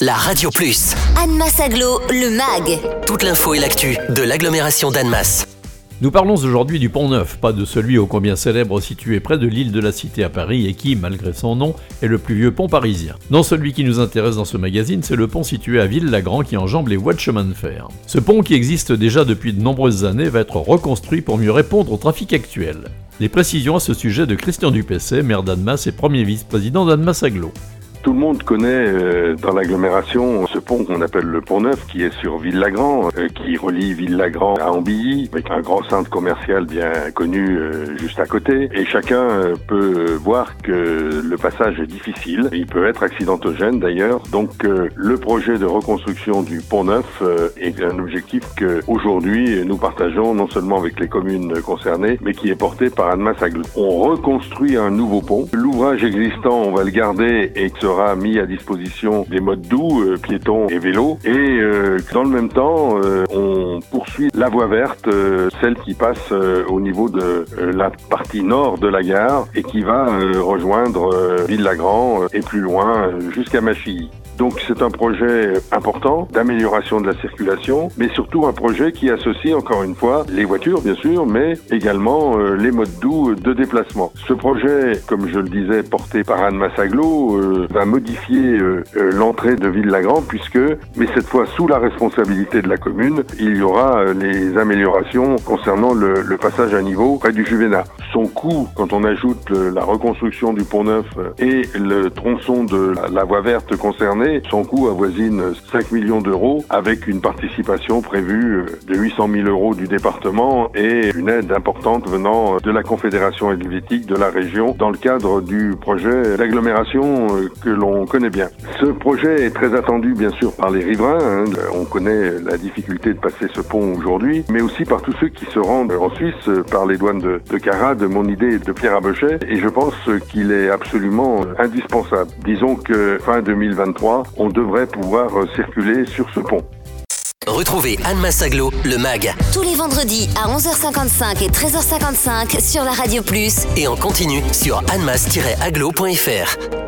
la Radio Plus. Annemasse Aglo, le MAG. Toute l'info et l'actu de l'agglomération d'Annemasse. Nous parlons aujourd'hui du Pont Neuf, pas de celui ô combien célèbre situé près de l'île de la Cité à Paris et qui, malgré son nom, est le plus vieux pont parisien. Non, celui qui nous intéresse dans ce magazine, c'est le pont situé à Ville-Lagrand qui enjambe les voies de chemin de fer. Ce pont qui existe déjà depuis de nombreuses années va être reconstruit pour mieux répondre au trafic actuel. Les précisions à ce sujet de Christian Dupessé, maire d'Annemasse et premier vice-président d'Annemasse Aglo. Tout le monde connaît euh, dans l'agglomération ce pont qu'on appelle le Pont Neuf, qui est sur Ville-Lagrand, euh, qui relie Ville-Lagrand à Ambilly, avec un grand centre commercial bien connu euh, juste à côté. Et chacun peut voir que le passage est difficile. Il peut être accidentogène d'ailleurs. Donc le projet de reconstruction du Pont Neuf est un objectif que aujourd'hui nous partageons non seulement avec les communes concernées, mais qui est porté par Annemasse Aglo. On reconstruit un nouveau pont. L'ouvrage existant, on va le garder et se sera mis à disposition des modes doux, euh, et vélos. Et euh, dans le même temps, euh, on poursuit la voie verte, celle qui passe au niveau de la partie nord de la gare et qui va rejoindre Ville-Lagrand et plus loin jusqu'à Machilly. Donc c'est un projet important d'amélioration de la circulation, mais surtout un projet qui associe encore une fois les voitures bien sûr, mais également euh, les modes doux de déplacement. Ce projet, comme je le disais, porté par Anne Massaglo, euh, va modifier euh, l'entrée de Ville-Lagrand puisque, mais cette fois sous la responsabilité de la commune, il y aura les améliorations concernant le, passage à niveau près du Juvénat. Son coût, quand on ajoute la reconstruction du pont neuf et le tronçon de la voie verte concernée, son coût avoisine 5 millions d'euros avec une participation prévue de 800 000 euros du département et une aide importante venant de la Confédération helvétique de la région dans le cadre du projet d'agglomération que l'on connaît bien. Ce projet est très attendu bien sûr par les riverains. Hein. On connaît la difficulté de passer ce pont aujourd'hui, mais aussi par tous ceux qui se rendent en Suisse par les douanes de, de mon idée de Pierre Abochet. Et je pense qu'il est absolument indispensable. Disons que fin 2023, on devrait pouvoir euh, circuler sur ce pont. Retrouvez Anne Massaglo, le MAG. Tous les vendredis à 11h55 et 13h55 sur la Radio Plus. Et en continu sur annemass-aglo.fr.